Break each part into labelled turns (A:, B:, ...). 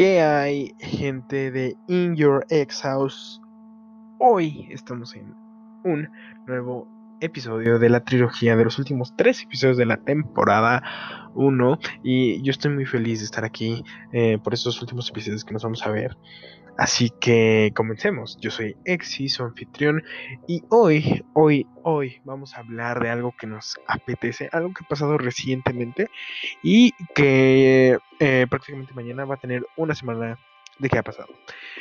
A: ¿Qué hay, gente de In Your Ex House? Hoy estamos en un nuevo episodio de la trilogía de los últimos tres episodios de la temporada 1 y yo estoy muy feliz de estar aquí eh, por estos últimos episodios que nos vamos a ver. Así que comencemos. Yo soy Exi, su anfitrión, y hoy, hoy, hoy vamos a hablar de algo que nos apetece, algo que ha pasado recientemente y que eh, prácticamente mañana va a tener una semana de qué ha pasado.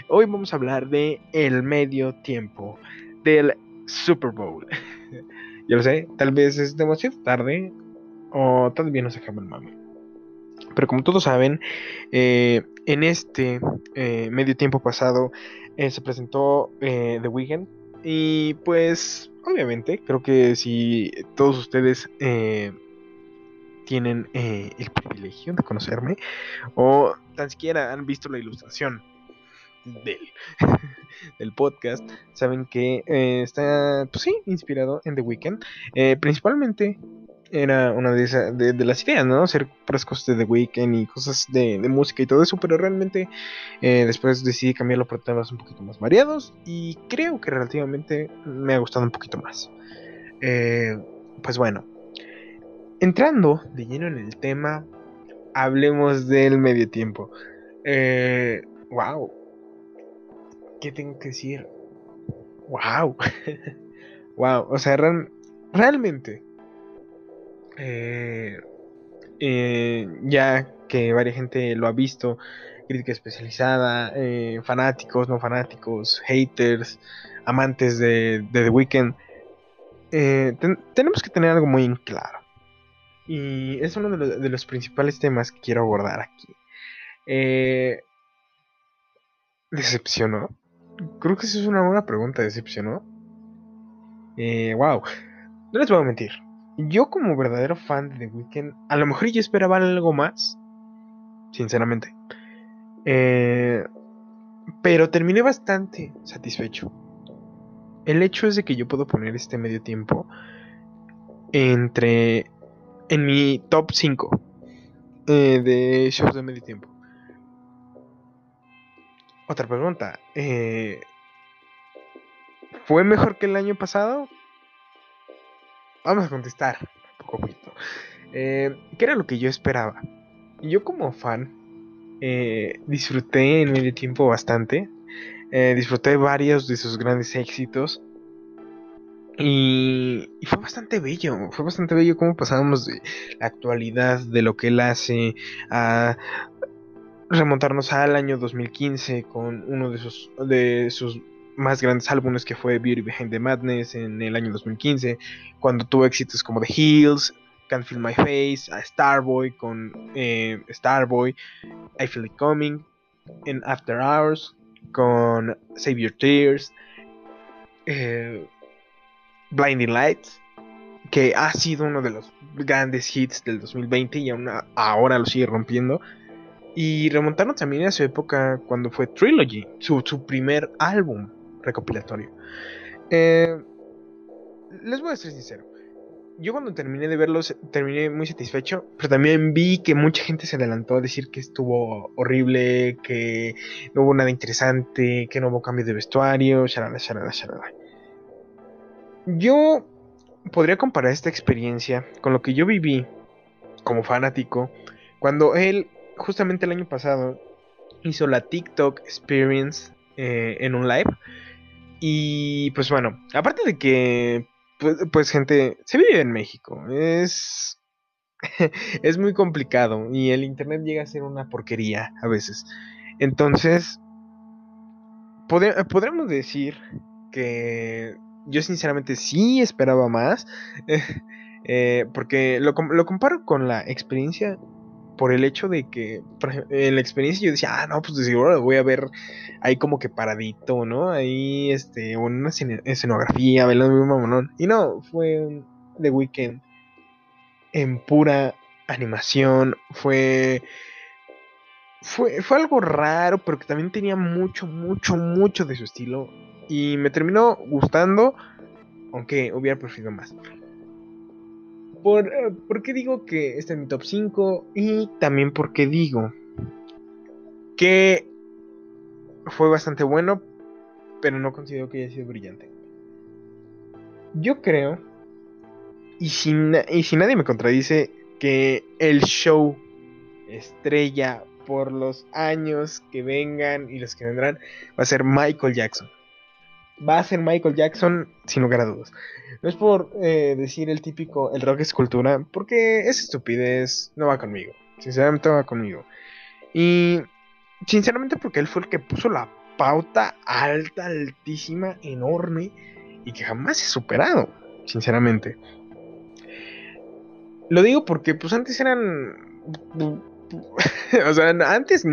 A: Hoy vamos a hablar de el medio tiempo del Super Bowl. Yo lo sé, tal vez es demasiado tarde o todavía no se acaba el mami. Pero como todos saben, eh, en este eh, medio tiempo pasado eh, se presentó The Weeknd. Y pues, obviamente, creo que si todos ustedes tienen el privilegio de conocerme, o tan siquiera han visto la ilustración del, podcast, saben que está, pues sí, inspirado en The Weeknd. principalmente era una de, esas, de, las ideas, ¿no? Hacer puras cosas de The Weeknd y cosas de, música y todo eso, pero realmente eh, después decidí cambiarlo por temas un poquito más variados y creo que relativamente me ha gustado un poquito más. Eh, pues bueno, entrando de lleno en el tema, hablemos del medio tiempo. Eh, wow, ¿qué tengo que decir? Wow, wow, o sea, realmente eh, eh, ya que varias gente lo ha visto, crítica especializada, eh, fanáticos, no fanáticos, haters, amantes de, The Weeknd, tenemos que tener algo muy claro. Y es uno de los, principales temas que quiero abordar aquí. ¿Decepcionó? Creo que esa es una buena pregunta, ¿decepcionó? wow, no les voy a mentir yo como verdadero fan de The Weeknd, a lo mejor yo esperaba algo más, sinceramente. Eh, pero terminé bastante satisfecho. El hecho es de que yo puedo poner este medio tiempo entre en mi top 5 eh, de shows de medio tiempo. Otra pregunta. Eh, ¿Fue mejor que el año pasado? Vamos a contestar poco a poquito. Eh, ¿Qué era lo que yo esperaba? Yo como fan eh, disfruté en medio tiempo bastante. Eh, disfruté varios de sus grandes éxitos. Y, y, fue bastante bello, fue bastante bello cómo pasábamos de la actualidad, de lo que él hace, a remontarnos al año 2015 con uno de sus, de sus más grandes álbumes que fue Beauty Behind the Madness en el año 2015, cuando tuvo éxitos como The Hills, Can't Feel My Face, a Starboy con eh, Starboy, I Feel It Coming, en After Hours con Save Your Tears, eh, Blinding Lights, que ha sido uno de los grandes hits del 2020 y ahora lo sigue rompiendo. Y remontarnos también a su época cuando fue Trilogy, su, su primer álbum recopilatorio. Eh, les voy a ser sincero. Yo cuando terminé de verlos terminé muy satisfecho, pero también vi que mucha gente se adelantó a decir que estuvo horrible, que no hubo nada interesante, que no hubo cambio de vestuario, shalala, shalala, shalala. Yo podría comparar esta experiencia con lo que yo viví como fanático cuando él, justamente el año pasado, hizo la TikTok Experience eh, en un live y pues bueno, aparte de que, pues, pues, gente, se vive en México, es... es muy complicado y el internet llega a ser una porquería a veces. Entonces, podremos decir que yo sinceramente sí esperaba más, eh, porque lo, lo comparo con la experiencia por el hecho de que en la experiencia yo decía, ah, no, pues de seguro voy a ver ahí como que paradito, ¿no? Ahí, este, una escenografía, bailando mamonón. Y no, fue The Weeknd en pura animación, fue, fue, fue algo raro, pero que también tenía mucho, mucho, mucho de su estilo. Y me terminó gustando, aunque hubiera preferido más. Eh, por, qué digo que está en mi top 5? Y también porque digo que fue bastante bueno, pero no considero que haya sido brillante. Yo creo, y y si nadie me contradice, que el show estrella por los años que vengan y los que vendrán va a ser Michael Jackson. Va a ser Michael Jackson sin lugar a dudas. No es por eh, decir el típico, el rock es cultura, porque esa estupidez no va conmigo. Sinceramente va conmigo. Y sinceramente porque él fue el que puso la pauta alta, altísima, enorme y que jamás ha superado, sinceramente. Lo digo porque pues antes eran... o sea, antes,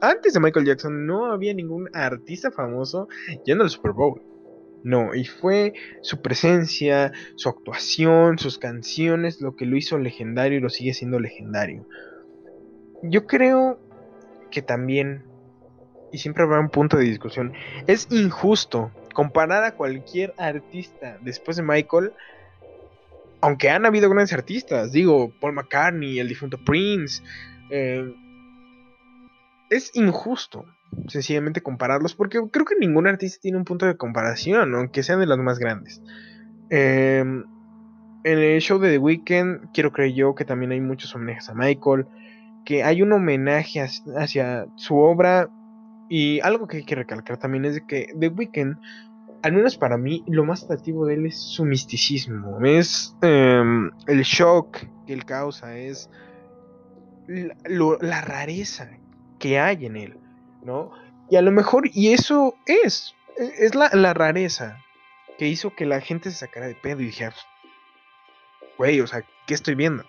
A: antes de Michael Jackson no había ningún artista famoso yendo al Super Bowl. No, y fue su presencia, su actuación, sus canciones lo que lo hizo legendario y lo sigue siendo legendario. Yo creo que también, y siempre habrá un punto de discusión, es injusto comparar a cualquier artista después de Michael, aunque han habido grandes artistas, digo, Paul McCartney, el difunto Prince, eh, es injusto sencillamente compararlos, porque creo que ningún artista tiene un punto de comparación, aunque sean de los más grandes. Em, en el show de The Weeknd, quiero creer yo que también hay muchos homenajes a Michael que hay un homenaje hacia su obra y algo que hay que recalcar también es que The Weeknd, al menos para mí, lo más atractivo de él es su misticismo, es em, el shock que él causa, es la, rareza que hay en él, ¿no? Y a lo mejor, y eso es, e, es la, la rareza que hizo que la gente se sacara de pedo y dijera, güey, o sea, ¿qué estoy viendo?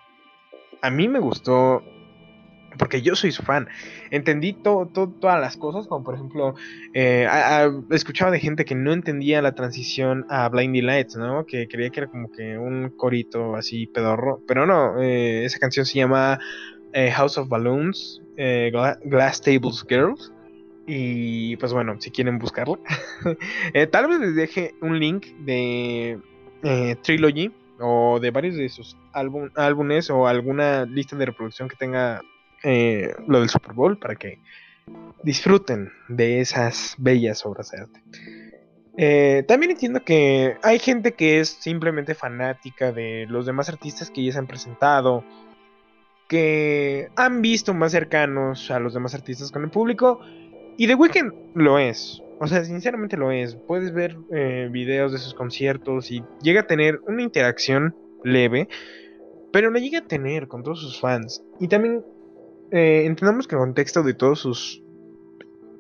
A: A mí me gustó porque yo soy su fan. Entendí todas las cosas, como por ejemplo, eh, escuchaba de gente que no entendía la transición a Blinding Lights, ¿no? Que creía que era como que un corito así pedorro. Pero no, eh, esa canción se llama eh, House of Balloons, Glass Tables Girls. Y pues bueno, si quieren buscarla, tal vez les deje un link de Trilogy o de varios de sus álbumes o alguna lista de reproducción que tenga eh, lo del Super Bowl para que disfruten de esas bellas obras de arte. Eh, también entiendo que hay gente que es simplemente fanática de los demás artistas que ya se han presentado, que han visto más cercanos a los demás artistas con el público, y The Weeknd lo es. O sea, sinceramente lo es. Puedes ver eh, videos de sus conciertos y llega a tener una interacción leve, pero lo llega a tener con todos sus fans. Y también eh, entendamos que el contexto de todos sus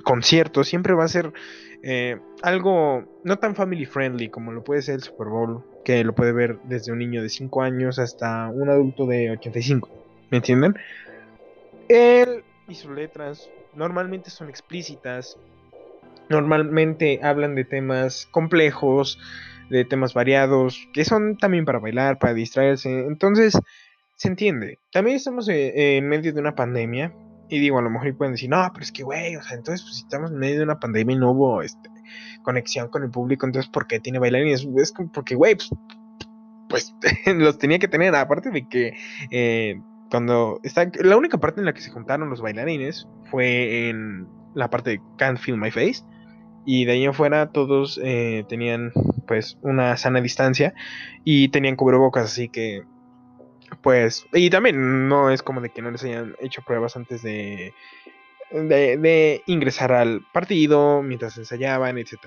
A: conciertos siempre va a ser eh, algo no tan family friendly como lo puede ser el Super Bowl, que lo puede ver desde un niño de 5 años hasta un adulto de 85. ¿Me entienden? Él y sus letras normalmente son explícitas, normalmente hablan de temas complejos, de temas variados, que son también para bailar, para distraerse. Entonces, se entiende. También estamos eh, en medio de una pandemia. Y digo, a lo mejor pueden decir, no, pero es que, güey, o sea, entonces, pues, si estamos en medio de una pandemia y no hubo este, conexión con el público, entonces, ¿por qué tiene bailarines? Es porque, güey, pues, pues los tenía que tener. Aparte de que eh, cuando está, la única parte en la que se juntaron los bailarines fue en la parte de Can't Feel My Face. Y de ahí en fuera todos eh, tenían pues una sana distancia y tenían cubrebocas, así que pues, y también no es como de que no les hayan hecho pruebas antes de, de, ingresar al partido, mientras ensayaban, etc.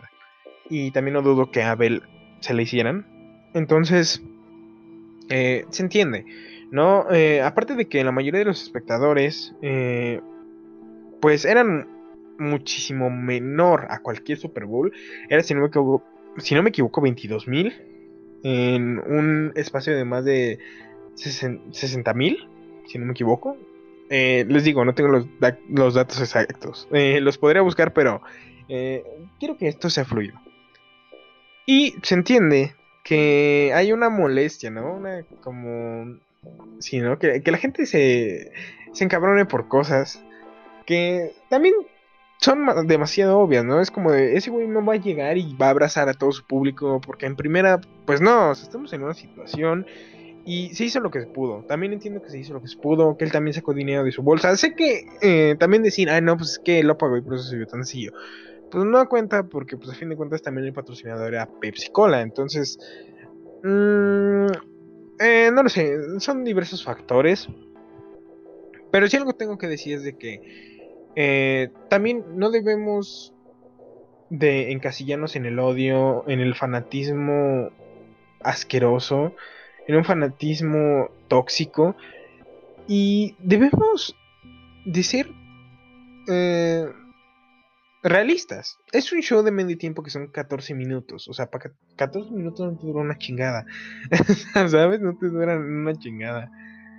A: Y también no dudo que a Abel se le hicieran. Entonces, eh, se entiende, ¿no? Eh, aparte de que la mayoría de los espectadores, eh, pues eran muchísimo menor a cualquier Super Bowl. Era, si no me equivoco, si no me equivoco 22 mil en un espacio de más de 60 mil, si no me equivoco. Eh, les digo, no tengo los, los datos exactos. Eh, los podría buscar, pero quiero que esto sea fluido. Y se entiende que hay una molestia, ¿no? Una como... Sí, ¿no? Que, que la gente se, se encabrone por cosas que también son demasiado obvias, ¿no? Es como de, ese güey no va a llegar y va a abrazar a todo su público, porque en primera, pues no, estamos en una situación Y se hizo lo que se pudo. También entiendo que se hizo lo que se pudo, que él también sacó dinero de su bolsa. Sé que eh, también decir, ay, no, pues es que lo pagó y por eso se vio tan sencillo. Pues no cuenta porque, pues a fin de cuentas, también el patrocinador era Pepsi Cola. Entonces, mmm, eh, no lo sé, son diversos factores. Pero si algo tengo que decir es de que eh, también no debemos de encasillarnos en el odio, en el fanatismo asqueroso en un fanatismo tóxico y debemos de ser eh, realistas. Es un show de medio tiempo que son 14 minutos. O sea, para 14 minutos no te dura una chingada. ¿Sabes? No te dura una chingada.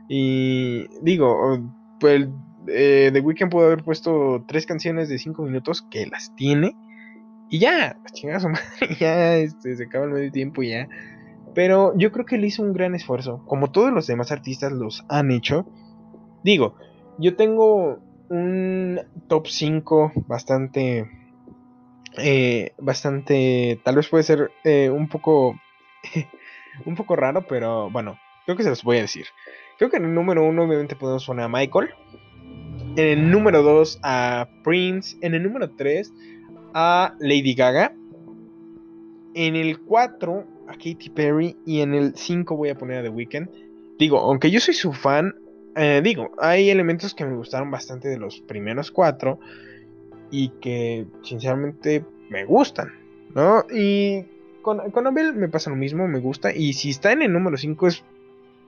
A: Y digo, pues eh, The Weeknd pudo haber puesto tres canciones de 5 minutos que las tiene. Y ya, chingada su madre, ya este, se acaba el medio tiempo y ya pero yo creo que él hizo un gran esfuerzo, como todos los demás artistas los han hecho. Digo, yo tengo un top 5 bastante... Eh, bastante... Tal vez puede ser eh, un poco... un poco raro, pero bueno, creo que se los voy a decir. Creo que en el número 1 obviamente podemos poner a Michael. En el número 2 a Prince. En el número 3 a Lady Gaga. En el 4 a Katy Perry y en el 5 voy a poner a The Weeknd. Digo, aunque yo soy su fan, eh, digo, hay elementos que me gustaron bastante de los primeros cuatro y que sinceramente me gustan, ¿no? Y con, con Abel me pasa lo mismo, me gusta. Y si está en el número 5 es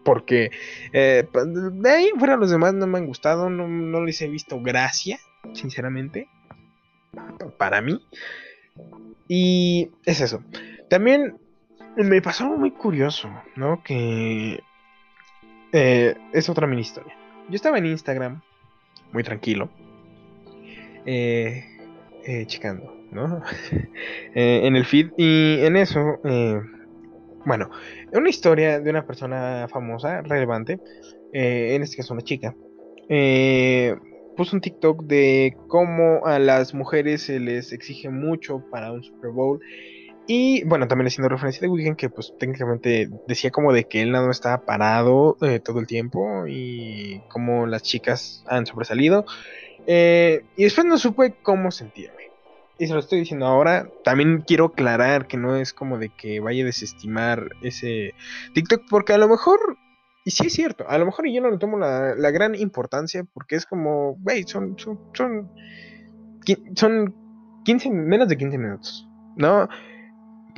A: porque eh, de ahí fuera los demás no me han gustado, no, no les he visto gracia, sinceramente, para mí. Y es eso. También me pasó algo muy curioso, ¿no? Que eh, es otra mini historia. Yo estaba en Instagram, muy tranquilo, eh, eh checando, ¿no? Eh, en el feed y en eso, bueno, una historia de una persona famosa, relevante, en este caso una chica, puso un TikTok de cómo a las mujeres se les exige mucho para un Super Bowl y bueno, también haciendo referencia de Weekend, que pues técnicamente decía como de que él no estaba parado eh, todo el tiempo y como las chicas han sobresalido. Eh, y después no supe cómo sentirme. Y se lo estoy diciendo ahora. También quiero aclarar que no es como de que vaya a desestimar ese TikTok, porque a lo mejor, y sí es cierto, a lo mejor yo no le tomo la, gran importancia, porque es como, wey, son, son, son, son 15, menos de 15 minutos, ¿no?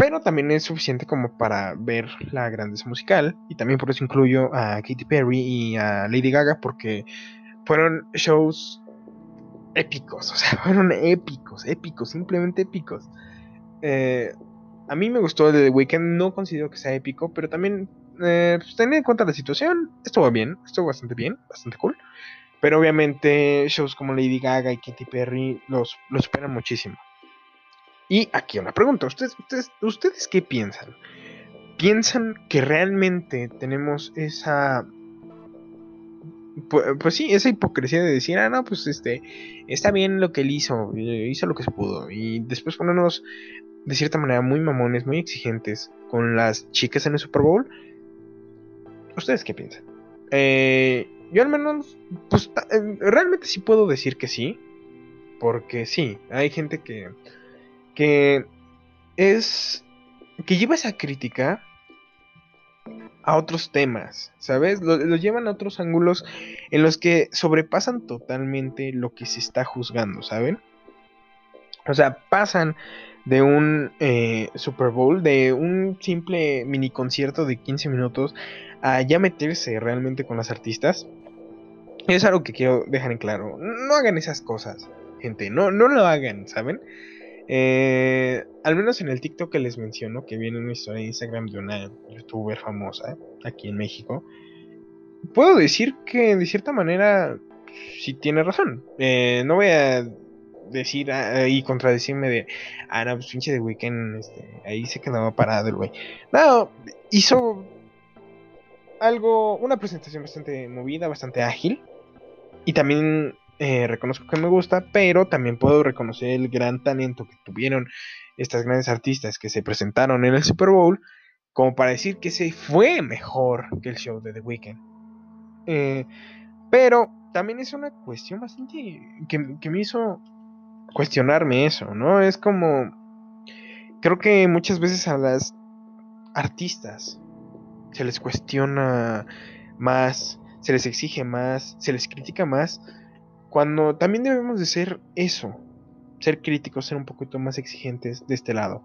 A: Pero también es suficiente como para ver la grandeza musical y también por eso incluyo a Katy Perry y a Lady Gaga porque fueron shows épicos, o sea, fueron épicos, épicos, simplemente épicos. Eh, a mí me gustó el The Weeknd, no considero que sea épico, pero también eh, pues, tener en cuenta la situación, estuvo bien, estuvo bastante bien, bastante cool. Pero obviamente shows como Lady Gaga y Katy Perry los superan muchísimo. Y aquí una pregunta, ¿ustedes, ustedes, ¿ustedes qué piensan? ¿Piensan que realmente tenemos esa... Pues, pues, sí, esa hipocresía de decir, ah, no, pues este, está bien lo que él hizo, eh, hizo lo que se pudo. Y después ponernos de cierta manera muy mamones, muy exigentes con las chicas en el Super Bowl. ¿Ustedes qué piensan? Eh, yo al menos, pues eh, realmente sí puedo decir que sí. Porque sí, hay gente que que es que lleva esa crítica a otros temas, ¿sabes? Lo, llevan a otros ángulos en los que sobrepasan totalmente lo que se está juzgando, ¿saben? O sea, pasan de un eh, Super Bowl, de un simple mini concierto de 15 minutos, a ya meterse realmente con las artistas. Es algo que quiero dejar en claro. No hagan esas cosas, gente. No, no lo hagan, ¿saben? Eh, al menos en el TikTok que les menciono, que viene una historia de Instagram de una youtuber famosa aquí en México, puedo decir que de cierta manera sí tiene razón. Eh, no voy a decir ah, y contradecirme de, ah, no, pues pinche de weekend, este, ahí se quedaba parado el güey. No, hizo algo, una presentación bastante movida, bastante ágil. Y también eh, reconozco que me gusta, pero también puedo reconocer el gran talento que tuvieron estas grandes artistas que se presentaron en el Super Bowl como para decir que ese fue mejor que el show de The Weeknd. Eh, pero también es una cuestión bastante que me hizo cuestionarme eso, ¿no? Es como, creo que muchas veces a las artistas se les cuestiona más, se les exige más, se les critica más, cuando también debemos de ser eso, ser críticos, ser un poquito más exigentes de este lado.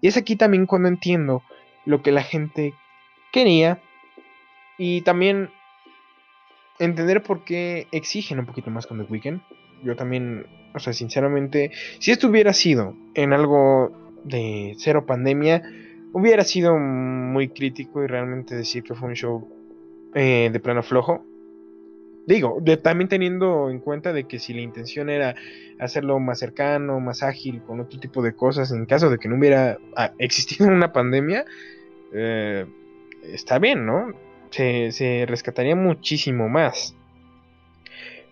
A: Y es aquí también cuando entiendo lo que la gente quería y también entender por qué exigen un poquito más con The Weeknd. Yo también, o sea, sinceramente, si esto hubiera sido en algo de cero pandemia, hubiera sido muy crítico y realmente decir que fue un show eh, de plano flojo. Digo, también teniendo en cuenta de que si la intención era hacerlo más cercano, más ágil, con otro tipo de cosas, en caso de que no hubiera ah, existido una pandemia, eh, está bien, ¿no? Se, se, rescataría muchísimo más.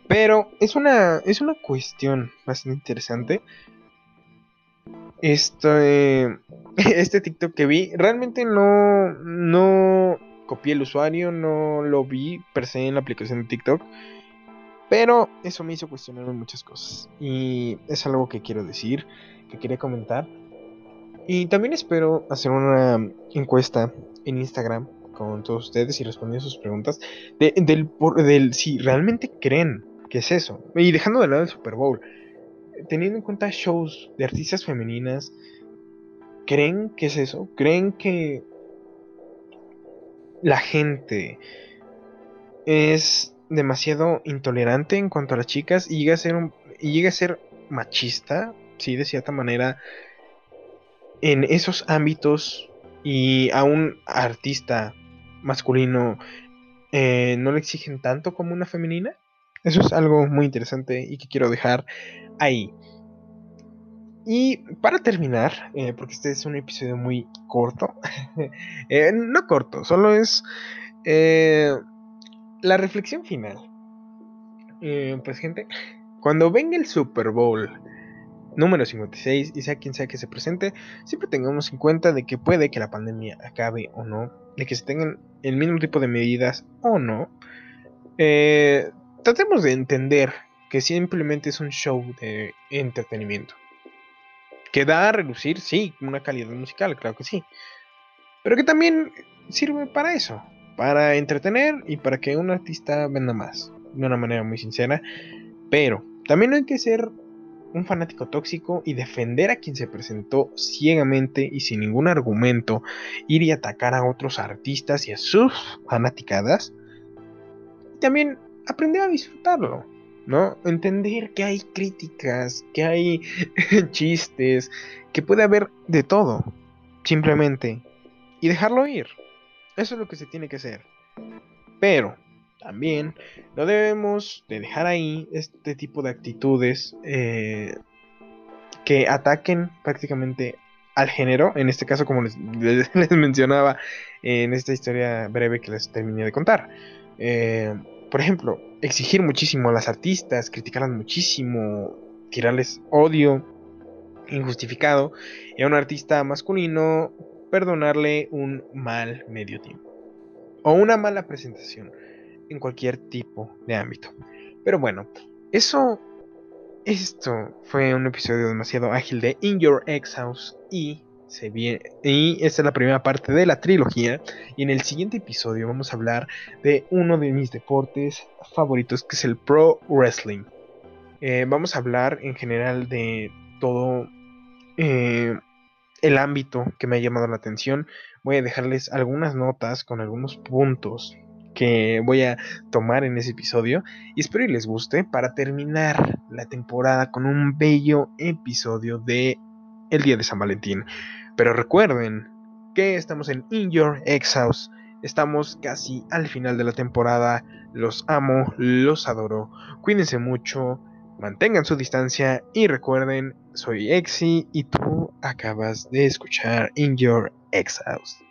A: Pero es una, es una cuestión bastante interesante. Este, este TikTok que vi, realmente no, no copié el usuario, no lo vi per se en la aplicación de TikTok. Pero eso me hizo cuestionarme muchas cosas. Y es algo que quiero decir, que quería comentar. Y también espero hacer una encuesta en Instagram con todos ustedes y responder sus preguntas del, del si realmente creen que es eso. Y dejando de lado el Super Bowl, teniendo en cuenta shows de artistas femeninas, ¿creen que es eso? ¿Creen que la gente es demasiado intolerante en cuanto a las chicas y llega a ser llega a ser machista, sí, de cierta manera, en esos ámbitos y a un artista masculino eh, no le exigen tanto como una femenina. Eso es algo muy interesante y que quiero dejar ahí. Y para terminar, eh, porque este es un episodio muy corto, eh, no corto, solo es la reflexión final. pues gente, cuando venga el Super Bowl número 56 y sea quien sea que se presente, siempre tengamos en cuenta de que puede que la pandemia acabe o no, de que se tengan el mismo tipo de medidas o no. Eh, tratemos de entender que simplemente es un show de entretenimiento. Que da a relucir, sí, una calidad musical, claro que sí. Pero que también sirve para eso, para entretener y para que un artista venda más, de una manera muy sincera. Pero también hay que ser un fanático tóxico y defender a quien se presentó ciegamente y sin ningún argumento, ir y atacar a otros artistas y a sus fanaticadas. Y también aprender a disfrutarlo, ¿no? Entender que hay críticas, que hay chistes, que puede haber de todo, simplemente, y dejarlo ir. Eso es lo que se tiene que hacer. Pero también no debemos de dejar ahí este tipo de actitudes eh, que ataquen prácticamente al género, en este caso como les, mencionaba en esta historia breve que les terminé de contar. Eh, por ejemplo, exigir muchísimo a las artistas, criticarlas muchísimo, tirarles odio injustificado y a un artista masculino perdonarle un mal medio tiempo o una mala presentación en cualquier tipo de ámbito. Pero bueno, eso. Esto fue un episodio demasiado ágil de In Your Ex House y se viene, y esta es la primera parte de la trilogía y en el siguiente episodio vamos a hablar de uno de mis deportes favoritos que es el pro wrestling. Eh, vamos a hablar en general de todo eh, el ámbito que me ha llamado la atención. Voy a dejarles algunas notas con algunos puntos que voy a tomar en ese episodio y espero que les guste para terminar la temporada con un bello episodio de el día de San Valentín. Pero recuerden que estamos en In Your Ex House. Estamos casi al final de la temporada. Los amo, los adoro. Cuídense mucho, mantengan su distancia y recuerden, soy Exi y tú acabas de escuchar In Your Ex House.